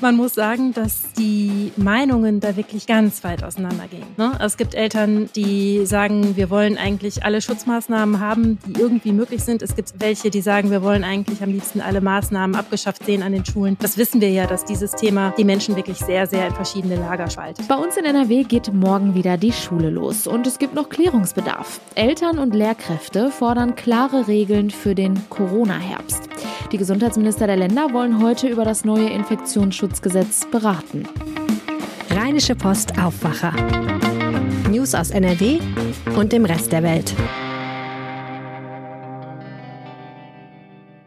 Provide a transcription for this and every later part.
Man muss sagen, dass die Meinungen da wirklich ganz weit auseinandergehen. Ne? Es gibt Eltern, die sagen, wir wollen eigentlich alle Schutzmaßnahmen haben, die irgendwie möglich sind. Es gibt welche, die sagen, wir wollen eigentlich am liebsten alle Maßnahmen abgeschafft sehen an den Schulen. Das wissen wir ja, dass dieses Thema die Menschen wirklich sehr, sehr in verschiedene Lager spaltet. Bei uns in NRW geht morgen wieder die Schule los und es gibt noch Klärungsbedarf. Eltern und Lehrkräfte fordern klare Regeln für den Corona-Herbst. Die Gesundheitsminister der Länder wollen heute über das neue Infektionsschutzgesetz beraten. Rheinische Post Aufwacher. News aus NRW und dem Rest der Welt.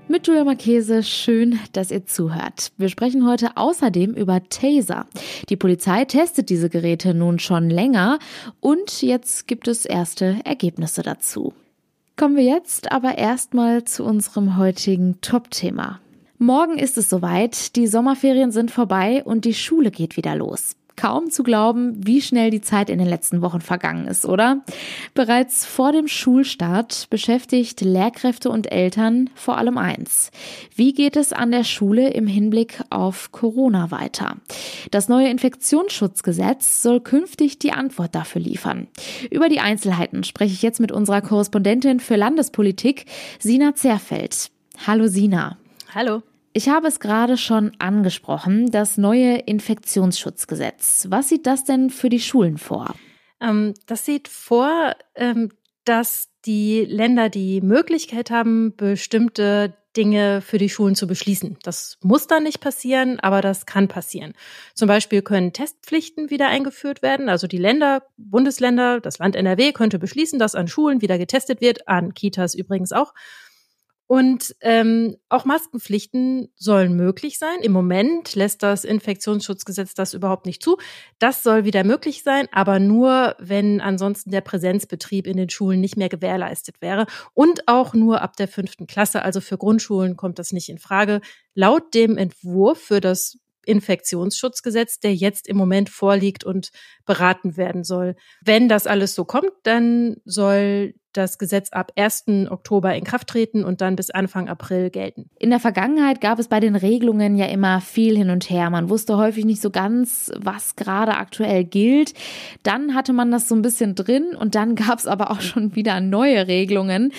Mit Julia Marchese, schön, dass ihr zuhört. Wir sprechen heute außerdem über Taser. Die Polizei testet diese Geräte nun schon länger und jetzt gibt es erste Ergebnisse dazu. Kommen wir jetzt aber erstmal zu unserem heutigen Top-Thema. Morgen ist es soweit, die Sommerferien sind vorbei und die Schule geht wieder los. Kaum zu glauben, wie schnell die Zeit in den letzten Wochen vergangen ist, oder? Bereits vor dem Schulstart beschäftigt Lehrkräfte und Eltern vor allem eins. Wie geht es an der Schule im Hinblick auf Corona weiter? Das neue Infektionsschutzgesetz soll künftig die Antwort dafür liefern. Über die Einzelheiten spreche ich jetzt mit unserer Korrespondentin für Landespolitik, Sina Zerfeld. Hallo Sina. Hallo. Ich habe es gerade schon angesprochen, das neue Infektionsschutzgesetz. Was sieht das denn für die Schulen vor? Ähm, das sieht vor, ähm, dass die Länder die Möglichkeit haben, bestimmte Dinge für die Schulen zu beschließen. Das muss dann nicht passieren, aber das kann passieren. Zum Beispiel können Testpflichten wieder eingeführt werden. Also die Länder, Bundesländer, das Land NRW könnte beschließen, dass an Schulen wieder getestet wird, an Kitas übrigens auch. Und ähm, auch Maskenpflichten sollen möglich sein. Im Moment lässt das Infektionsschutzgesetz das überhaupt nicht zu. Das soll wieder möglich sein, aber nur, wenn ansonsten der Präsenzbetrieb in den Schulen nicht mehr gewährleistet wäre. Und auch nur ab der fünften Klasse. Also für Grundschulen kommt das nicht in Frage. Laut dem Entwurf für das Infektionsschutzgesetz, der jetzt im Moment vorliegt und beraten werden soll. Wenn das alles so kommt, dann soll das Gesetz ab 1. Oktober in Kraft treten und dann bis Anfang April gelten. In der Vergangenheit gab es bei den Regelungen ja immer viel hin und her. Man wusste häufig nicht so ganz, was gerade aktuell gilt. Dann hatte man das so ein bisschen drin und dann gab es aber auch schon wieder neue Regelungen.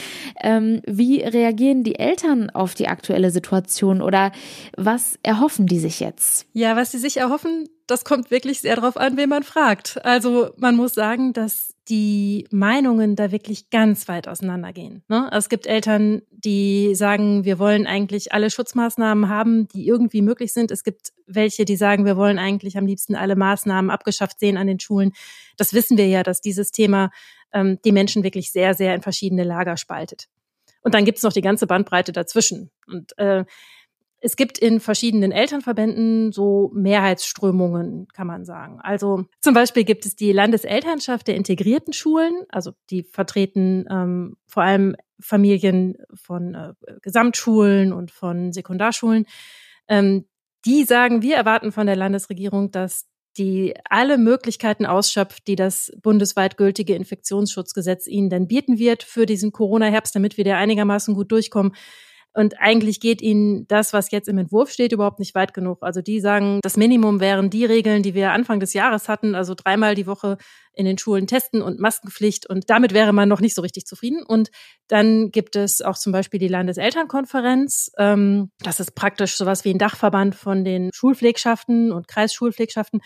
Ähm, wie reagieren die Eltern auf die aktuelle Situation oder was erhoffen die sich jetzt? Ja, was sie sich erhoffen, das kommt wirklich sehr darauf an, wen man fragt. Also man muss sagen, dass die Meinungen da wirklich ganz weit auseinandergehen. Ne? Es gibt Eltern, die sagen, wir wollen eigentlich alle Schutzmaßnahmen haben, die irgendwie möglich sind. Es gibt welche, die sagen, wir wollen eigentlich am liebsten alle Maßnahmen abgeschafft sehen an den Schulen. Das wissen wir ja, dass dieses Thema ähm, die Menschen wirklich sehr, sehr in verschiedene Lager spaltet. Und dann gibt es noch die ganze Bandbreite dazwischen. Und äh, es gibt in verschiedenen Elternverbänden so Mehrheitsströmungen, kann man sagen. Also zum Beispiel gibt es die Landeselternschaft der integrierten Schulen, also die vertreten ähm, vor allem Familien von äh, Gesamtschulen und von Sekundarschulen. Ähm, die sagen, wir erwarten von der Landesregierung, dass die alle Möglichkeiten ausschöpft, die das bundesweit gültige Infektionsschutzgesetz ihnen dann bieten wird für diesen Corona-Herbst, damit wir da einigermaßen gut durchkommen. Und eigentlich geht ihnen das, was jetzt im Entwurf steht, überhaupt nicht weit genug. Also die sagen, das Minimum wären die Regeln, die wir Anfang des Jahres hatten, also dreimal die Woche in den Schulen testen und Maskenpflicht. Und damit wäre man noch nicht so richtig zufrieden. Und dann gibt es auch zum Beispiel die Landeselternkonferenz. Ähm, das ist praktisch sowas wie ein Dachverband von den Schulpflegschaften und Kreisschulpflegschaften.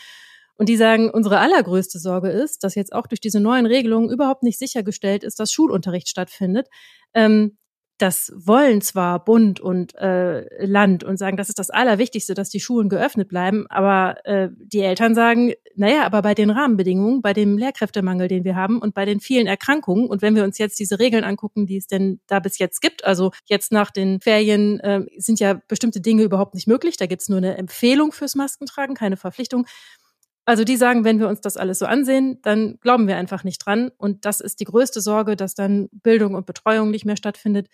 Und die sagen, unsere allergrößte Sorge ist, dass jetzt auch durch diese neuen Regelungen überhaupt nicht sichergestellt ist, dass Schulunterricht stattfindet. Ähm, das wollen zwar Bund und äh, Land und sagen, das ist das Allerwichtigste, dass die Schulen geöffnet bleiben, aber äh, die Eltern sagen, naja, aber bei den Rahmenbedingungen, bei dem Lehrkräftemangel, den wir haben und bei den vielen Erkrankungen und wenn wir uns jetzt diese Regeln angucken, die es denn da bis jetzt gibt, also jetzt nach den Ferien äh, sind ja bestimmte Dinge überhaupt nicht möglich, da gibt's nur eine Empfehlung fürs Maskentragen, keine Verpflichtung. Also die sagen, wenn wir uns das alles so ansehen, dann glauben wir einfach nicht dran. Und das ist die größte Sorge, dass dann Bildung und Betreuung nicht mehr stattfindet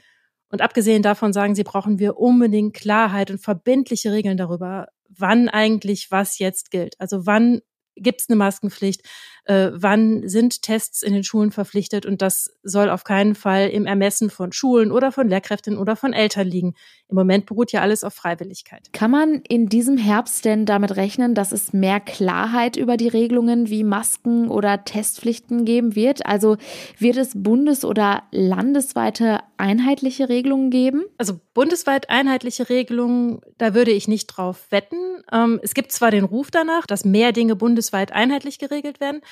und abgesehen davon sagen sie, brauchen wir unbedingt Klarheit und verbindliche Regeln darüber, wann eigentlich was jetzt gilt. Also wann gibt es eine Maskenpflicht? Äh, wann sind Tests in den Schulen verpflichtet? Und das soll auf keinen Fall im Ermessen von Schulen oder von Lehrkräften oder von Eltern liegen. Im Moment beruht ja alles auf Freiwilligkeit. Kann man in diesem Herbst denn damit rechnen, dass es mehr Klarheit über die Regelungen wie Masken oder Testpflichten geben wird? Also wird es bundes- oder landesweite einheitliche Regelungen geben? Also bundesweit einheitliche Regelungen, da würde ich nicht drauf wetten. Ähm, es gibt zwar den Ruf danach, dass mehr Dinge bundesweit einheitlich geregelt werden.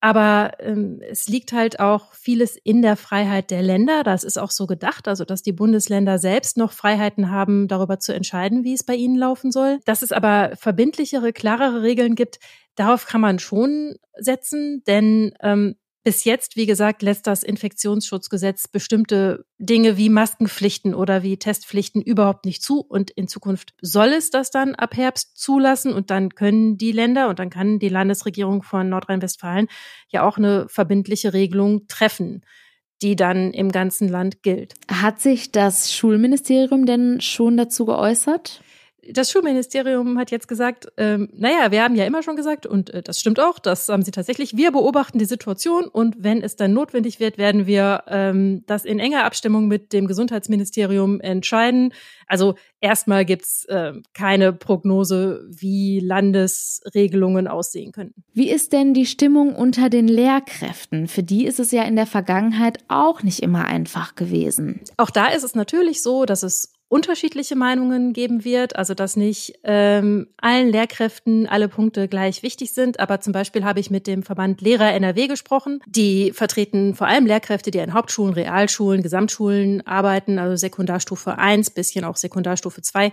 Aber ähm, es liegt halt auch vieles in der Freiheit der Länder. Das ist auch so gedacht, also dass die Bundesländer selbst noch Freiheiten haben, darüber zu entscheiden, wie es bei ihnen laufen soll. Dass es aber verbindlichere, klarere Regeln gibt, darauf kann man schon setzen, denn ähm, bis jetzt, wie gesagt, lässt das Infektionsschutzgesetz bestimmte Dinge wie Maskenpflichten oder wie Testpflichten überhaupt nicht zu. Und in Zukunft soll es das dann ab Herbst zulassen. Und dann können die Länder und dann kann die Landesregierung von Nordrhein-Westfalen ja auch eine verbindliche Regelung treffen die dann im ganzen Land gilt. Hat sich das Schulministerium denn schon dazu geäußert? Das Schulministerium hat jetzt gesagt, ähm, naja, wir haben ja immer schon gesagt, und äh, das stimmt auch, das haben sie tatsächlich, wir beobachten die Situation und wenn es dann notwendig wird, werden wir ähm, das in enger Abstimmung mit dem Gesundheitsministerium entscheiden. Also erstmal gibt's äh, keine Prognose, wie Landesregelungen aussehen könnten. Wie ist denn die Stimmung unter den Lehrkräften? Für die ist es ja in der Vergangenheit auch nicht immer einfach gewesen. Auch da ist es natürlich so, dass es unterschiedliche Meinungen geben wird, also dass nicht ähm, allen Lehrkräften alle Punkte gleich wichtig sind. Aber zum Beispiel habe ich mit dem Verband Lehrer NRW gesprochen. Die vertreten vor allem Lehrkräfte, die in Hauptschulen, Realschulen, Gesamtschulen arbeiten, also Sekundarstufe 1, bisschen auch Sekundarstufe 2.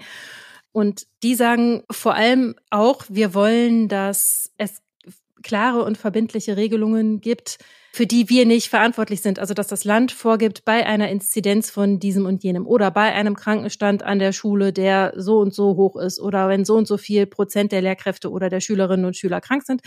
Und die sagen vor allem auch, wir wollen, dass es klare und verbindliche Regelungen gibt, für die wir nicht verantwortlich sind. Also dass das Land vorgibt, bei einer Inzidenz von diesem und jenem oder bei einem Krankenstand an der Schule, der so und so hoch ist oder wenn so und so viel Prozent der Lehrkräfte oder der Schülerinnen und Schüler krank sind,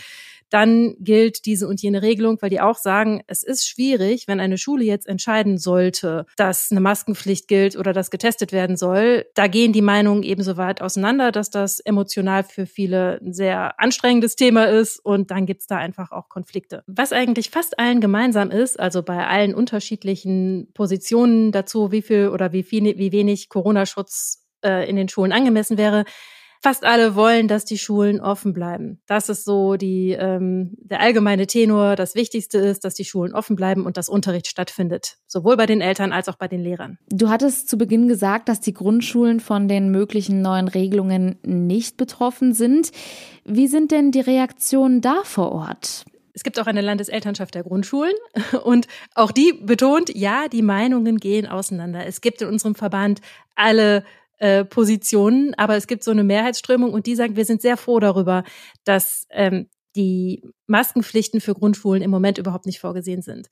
dann gilt diese und jene Regelung, weil die auch sagen, es ist schwierig, wenn eine Schule jetzt entscheiden sollte, dass eine Maskenpflicht gilt oder dass getestet werden soll. Da gehen die Meinungen ebenso weit auseinander, dass das emotional für viele ein sehr anstrengendes Thema ist und dann gibt's da einfach auch Konflikte. Was eigentlich fast allen gemeinsam ist, also bei allen unterschiedlichen Positionen dazu, wie viel oder wie viel, wie wenig Corona-Schutz äh, in den Schulen angemessen wäre, fast alle wollen, dass die Schulen offen bleiben. Das ist so die, ähm, der allgemeine Tenor. Das Wichtigste ist, dass die Schulen offen bleiben und dass Unterricht stattfindet. Sowohl bei den Eltern als auch bei den Lehrern. Du hattest zu Beginn gesagt, dass die Grundschulen von den möglichen neuen Regelungen nicht betroffen sind. Wie sind denn die Reaktionen da vor Ort? Es gibt auch eine Landeselternschaft der Grundschulen und auch die betont, ja, die Meinungen gehen auseinander. Es gibt in unserem Verband alle äh, Positionen, aber es gibt so eine Mehrheitsströmung und die sagen, wir sind sehr froh darüber, dass ähm, die Maskenpflichten für Grundschulen im Moment überhaupt nicht vorgesehen sind.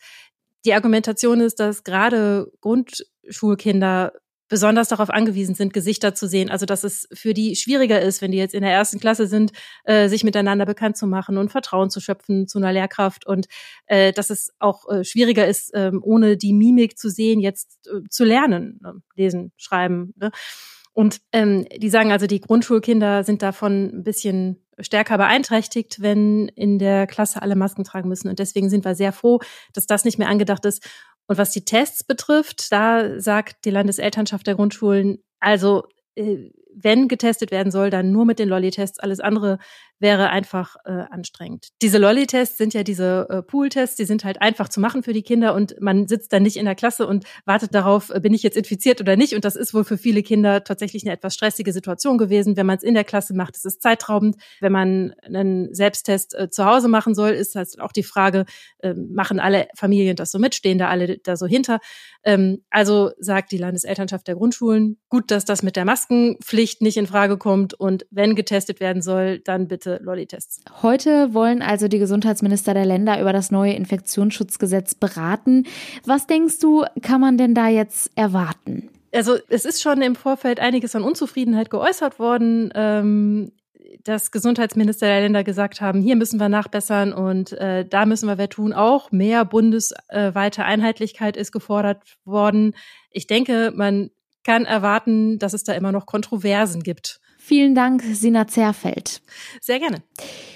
Die Argumentation ist, dass gerade Grundschulkinder besonders darauf angewiesen sind, Gesichter zu sehen. Also dass es für die schwieriger ist, wenn die jetzt in der ersten Klasse sind, äh, sich miteinander bekannt zu machen und Vertrauen zu schöpfen zu einer Lehrkraft und äh, dass es auch äh, schwieriger ist, äh, ohne die Mimik zu sehen, jetzt äh, zu lernen, ne? lesen, schreiben. Ne? Und ähm, die sagen also, die Grundschulkinder sind davon ein bisschen stärker beeinträchtigt, wenn in der Klasse alle Masken tragen müssen. Und deswegen sind wir sehr froh, dass das nicht mehr angedacht ist. Und was die Tests betrifft, da sagt die Landeselternschaft der Grundschulen, also äh, wenn getestet werden soll, dann nur mit den Lolli-Tests. Alles andere wäre einfach äh, anstrengend. Diese Lolli-Tests sind ja diese äh, Pool-Tests, die sind halt einfach zu machen für die Kinder und man sitzt dann nicht in der Klasse und wartet darauf, äh, bin ich jetzt infiziert oder nicht. Und das ist wohl für viele Kinder tatsächlich eine etwas stressige Situation gewesen. Wenn man es in der Klasse macht, ist es zeitraubend. Wenn man einen Selbsttest äh, zu Hause machen soll, ist halt auch die Frage, äh, machen alle Familien das so mit, stehen da alle da so hinter. Ähm, also sagt die Landeselternschaft der Grundschulen, gut, dass das mit der Maskenpflicht nicht in Frage kommt und wenn getestet werden soll, dann bitte beste Lolli-Tests. Heute wollen also die Gesundheitsminister der Länder über das neue Infektionsschutzgesetz beraten. Was denkst du, kann man denn da jetzt erwarten? Also es ist schon im Vorfeld einiges an Unzufriedenheit geäußert worden. Ähm, dass Gesundheitsminister der Länder gesagt haben, hier müssen wir nachbessern und äh, da müssen wir wer tun. Auch mehr bundesweite Einheitlichkeit ist gefordert worden. Ich denke, man kann erwarten, dass es da immer noch Kontroversen gibt. Vielen Dank, Sina Zerfeld. Sehr gerne.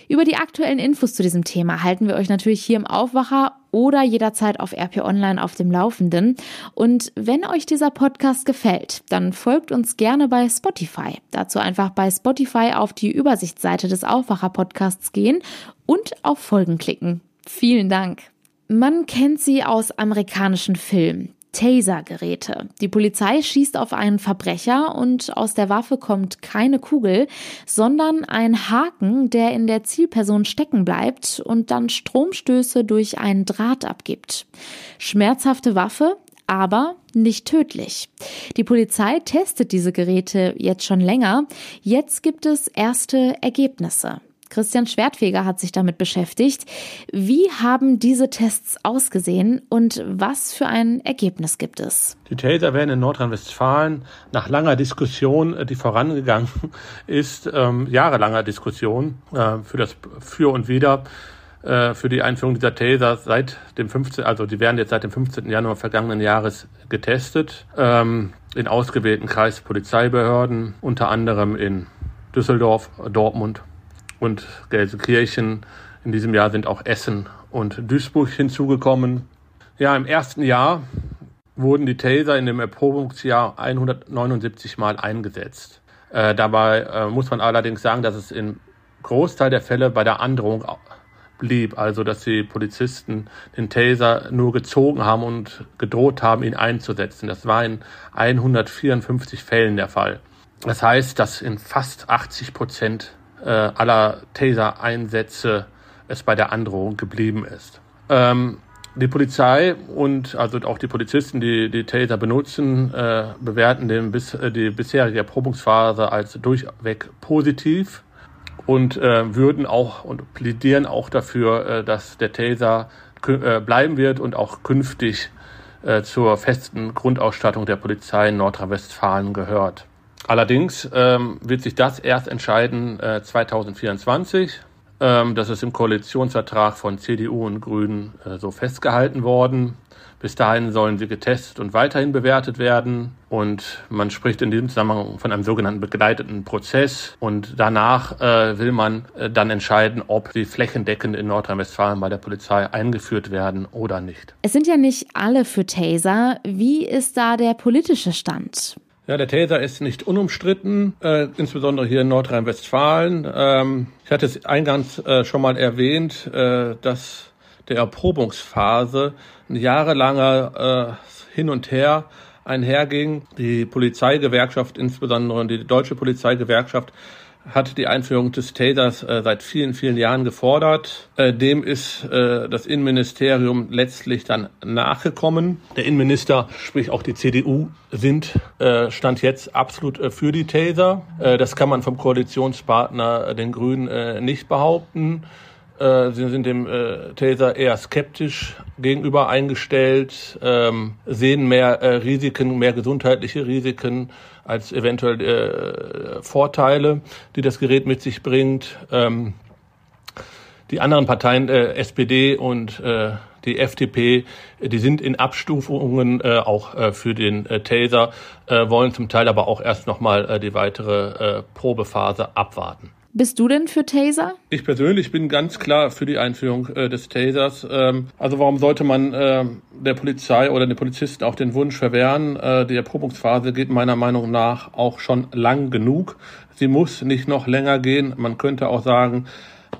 Über die aktuellen Infos zu diesem Thema halten wir euch natürlich hier im Aufwacher oder jederzeit auf RP Online auf dem Laufenden. Und wenn euch dieser Podcast gefällt, dann folgt uns gerne bei Spotify. Dazu einfach bei Spotify auf die Übersichtsseite des Aufwacher Podcasts gehen und auf Folgen klicken. Vielen Dank. Man kennt sie aus amerikanischen Filmen. Taser-Geräte. Die Polizei schießt auf einen Verbrecher und aus der Waffe kommt keine Kugel, sondern ein Haken, der in der Zielperson stecken bleibt und dann Stromstöße durch einen Draht abgibt. Schmerzhafte Waffe, aber nicht tödlich. Die Polizei testet diese Geräte jetzt schon länger. Jetzt gibt es erste Ergebnisse. Christian Schwertfeger hat sich damit beschäftigt. Wie haben diese Tests ausgesehen und was für ein Ergebnis gibt es? Die Taser werden in Nordrhein-Westfalen nach langer Diskussion, äh, die vorangegangen ist, ähm, jahrelanger Diskussion äh, für das Für und Wider äh, für die Einführung dieser Taser seit dem 15. Also die werden jetzt seit dem 15. Januar vergangenen Jahres getestet ähm, in ausgewählten Kreispolizeibehörden, unter anderem in Düsseldorf, Dortmund und Gelsenkirchen. In diesem Jahr sind auch Essen und Duisburg hinzugekommen. Ja, im ersten Jahr wurden die Taser in dem Erprobungsjahr 179 Mal eingesetzt. Äh, dabei äh, muss man allerdings sagen, dass es im Großteil der Fälle bei der Androhung blieb, also dass die Polizisten den Taser nur gezogen haben und gedroht haben, ihn einzusetzen. Das war in 154 Fällen der Fall. Das heißt, dass in fast 80 Prozent äh, aller Taser-Einsätze es bei der Androhung geblieben ist. Ähm, die Polizei und also auch die Polizisten, die die Taser benutzen, äh, bewerten den bis, äh, die bisherige Erprobungsphase als durchweg positiv und äh, würden auch und plädieren auch dafür, äh, dass der Taser äh, bleiben wird und auch künftig äh, zur festen Grundausstattung der Polizei in Nordrhein-Westfalen gehört. Allerdings ähm, wird sich das erst entscheiden äh, 2024. Ähm, das ist im Koalitionsvertrag von CDU und Grünen äh, so festgehalten worden. Bis dahin sollen sie getestet und weiterhin bewertet werden. Und man spricht in diesem Zusammenhang von einem sogenannten begleiteten Prozess. Und danach äh, will man äh, dann entscheiden, ob sie flächendeckend in Nordrhein-Westfalen bei der Polizei eingeführt werden oder nicht. Es sind ja nicht alle für Taser. Wie ist da der politische Stand? Ja, der Taser ist nicht unumstritten, äh, insbesondere hier in Nordrhein-Westfalen. Ähm, ich hatte es eingangs äh, schon mal erwähnt, äh, dass der Erprobungsphase ein jahrelanger äh, Hin und Her einherging. Die Polizeigewerkschaft, insbesondere die deutsche Polizeigewerkschaft, hat die Einführung des Tasers äh, seit vielen, vielen Jahren gefordert. Äh, dem ist äh, das Innenministerium letztlich dann nachgekommen. Der Innenminister, sprich auch die CDU, sind äh, stand jetzt absolut äh, für die Taser. Äh, das kann man vom Koalitionspartner den Grünen nicht behaupten. Äh, sie sind dem äh, Taser eher skeptisch gegenüber eingestellt, ähm, sehen mehr äh, Risiken, mehr gesundheitliche Risiken als eventuell äh, Vorteile, die das Gerät mit sich bringt. Ähm, die anderen Parteien, äh, SPD und äh, die FDP, die sind in Abstufungen äh, auch äh, für den äh, Taser, äh, wollen zum Teil aber auch erst nochmal äh, die weitere äh, Probephase abwarten. Bist du denn für Taser? Ich persönlich bin ganz klar für die Einführung äh, des Tasers. Ähm, also warum sollte man äh, der Polizei oder den Polizisten auch den Wunsch verwehren? Äh, die Erprobungsphase geht meiner Meinung nach auch schon lang genug. Sie muss nicht noch länger gehen. Man könnte auch sagen,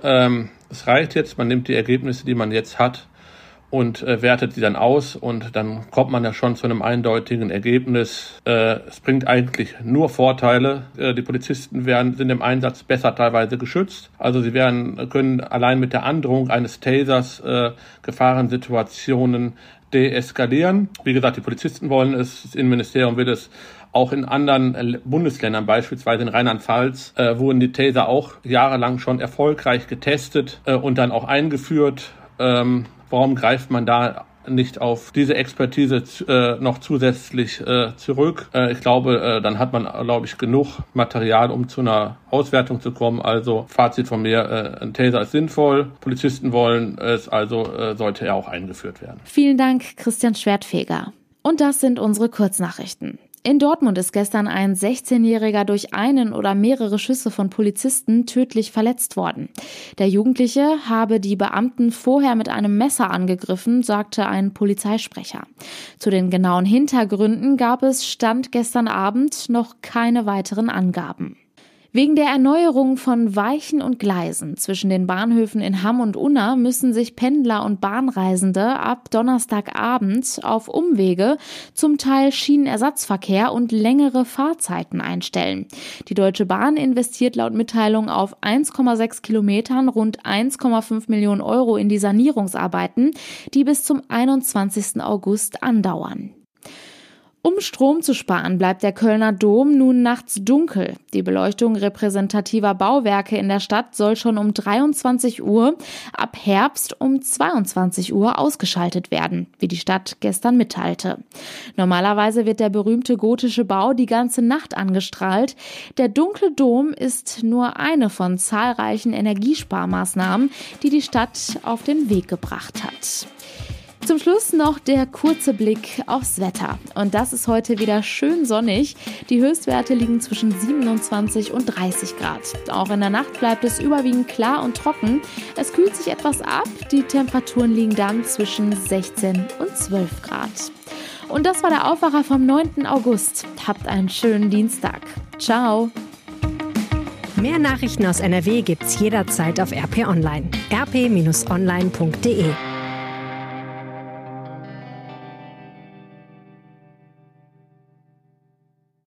ähm, es reicht jetzt, man nimmt die Ergebnisse, die man jetzt hat und äh, wertet sie dann aus und dann kommt man ja schon zu einem eindeutigen Ergebnis. Äh, es bringt eigentlich nur Vorteile. Äh, die Polizisten werden, sind im Einsatz besser teilweise geschützt. Also sie werden, können allein mit der Androhung eines Tasers äh, Gefahrensituationen deeskalieren. Wie gesagt, die Polizisten wollen es, das Innenministerium will es auch in anderen Bundesländern, beispielsweise in Rheinland-Pfalz, äh, wurden die Taser auch jahrelang schon erfolgreich getestet äh, und dann auch eingeführt. Ähm, Warum greift man da nicht auf diese Expertise äh, noch zusätzlich äh, zurück. Äh, ich glaube, äh, dann hat man, glaube ich, genug Material, um zu einer Auswertung zu kommen. Also Fazit von mir, äh, ein Taser ist sinnvoll, Polizisten wollen es, also äh, sollte er auch eingeführt werden. Vielen Dank, Christian Schwertfeger. Und das sind unsere Kurznachrichten. In Dortmund ist gestern ein 16-Jähriger durch einen oder mehrere Schüsse von Polizisten tödlich verletzt worden. Der Jugendliche habe die Beamten vorher mit einem Messer angegriffen, sagte ein Polizeisprecher. Zu den genauen Hintergründen gab es Stand gestern Abend noch keine weiteren Angaben. Wegen der Erneuerung von Weichen und Gleisen zwischen den Bahnhöfen in Hamm und Unna müssen sich Pendler und Bahnreisende ab Donnerstagabend auf Umwege, zum Teil Schienenersatzverkehr und längere Fahrzeiten einstellen. Die Deutsche Bahn investiert laut Mitteilung auf 1,6 Kilometern rund 1,5 Millionen Euro in die Sanierungsarbeiten, die bis zum 21. August andauern. Um Strom zu sparen, bleibt der Kölner Dom nun nachts dunkel. Die Beleuchtung repräsentativer Bauwerke in der Stadt soll schon um 23 Uhr, ab Herbst um 22 Uhr ausgeschaltet werden, wie die Stadt gestern mitteilte. Normalerweise wird der berühmte gotische Bau die ganze Nacht angestrahlt. Der dunkle Dom ist nur eine von zahlreichen Energiesparmaßnahmen, die die Stadt auf den Weg gebracht hat. Zum Schluss noch der kurze Blick aufs Wetter. Und das ist heute wieder schön sonnig. Die Höchstwerte liegen zwischen 27 und 30 Grad. Auch in der Nacht bleibt es überwiegend klar und trocken. Es kühlt sich etwas ab. Die Temperaturen liegen dann zwischen 16 und 12 Grad. Und das war der Aufwacher vom 9. August. Habt einen schönen Dienstag. Ciao. Mehr Nachrichten aus NRW gibt's jederzeit auf RP Online. rp-online.de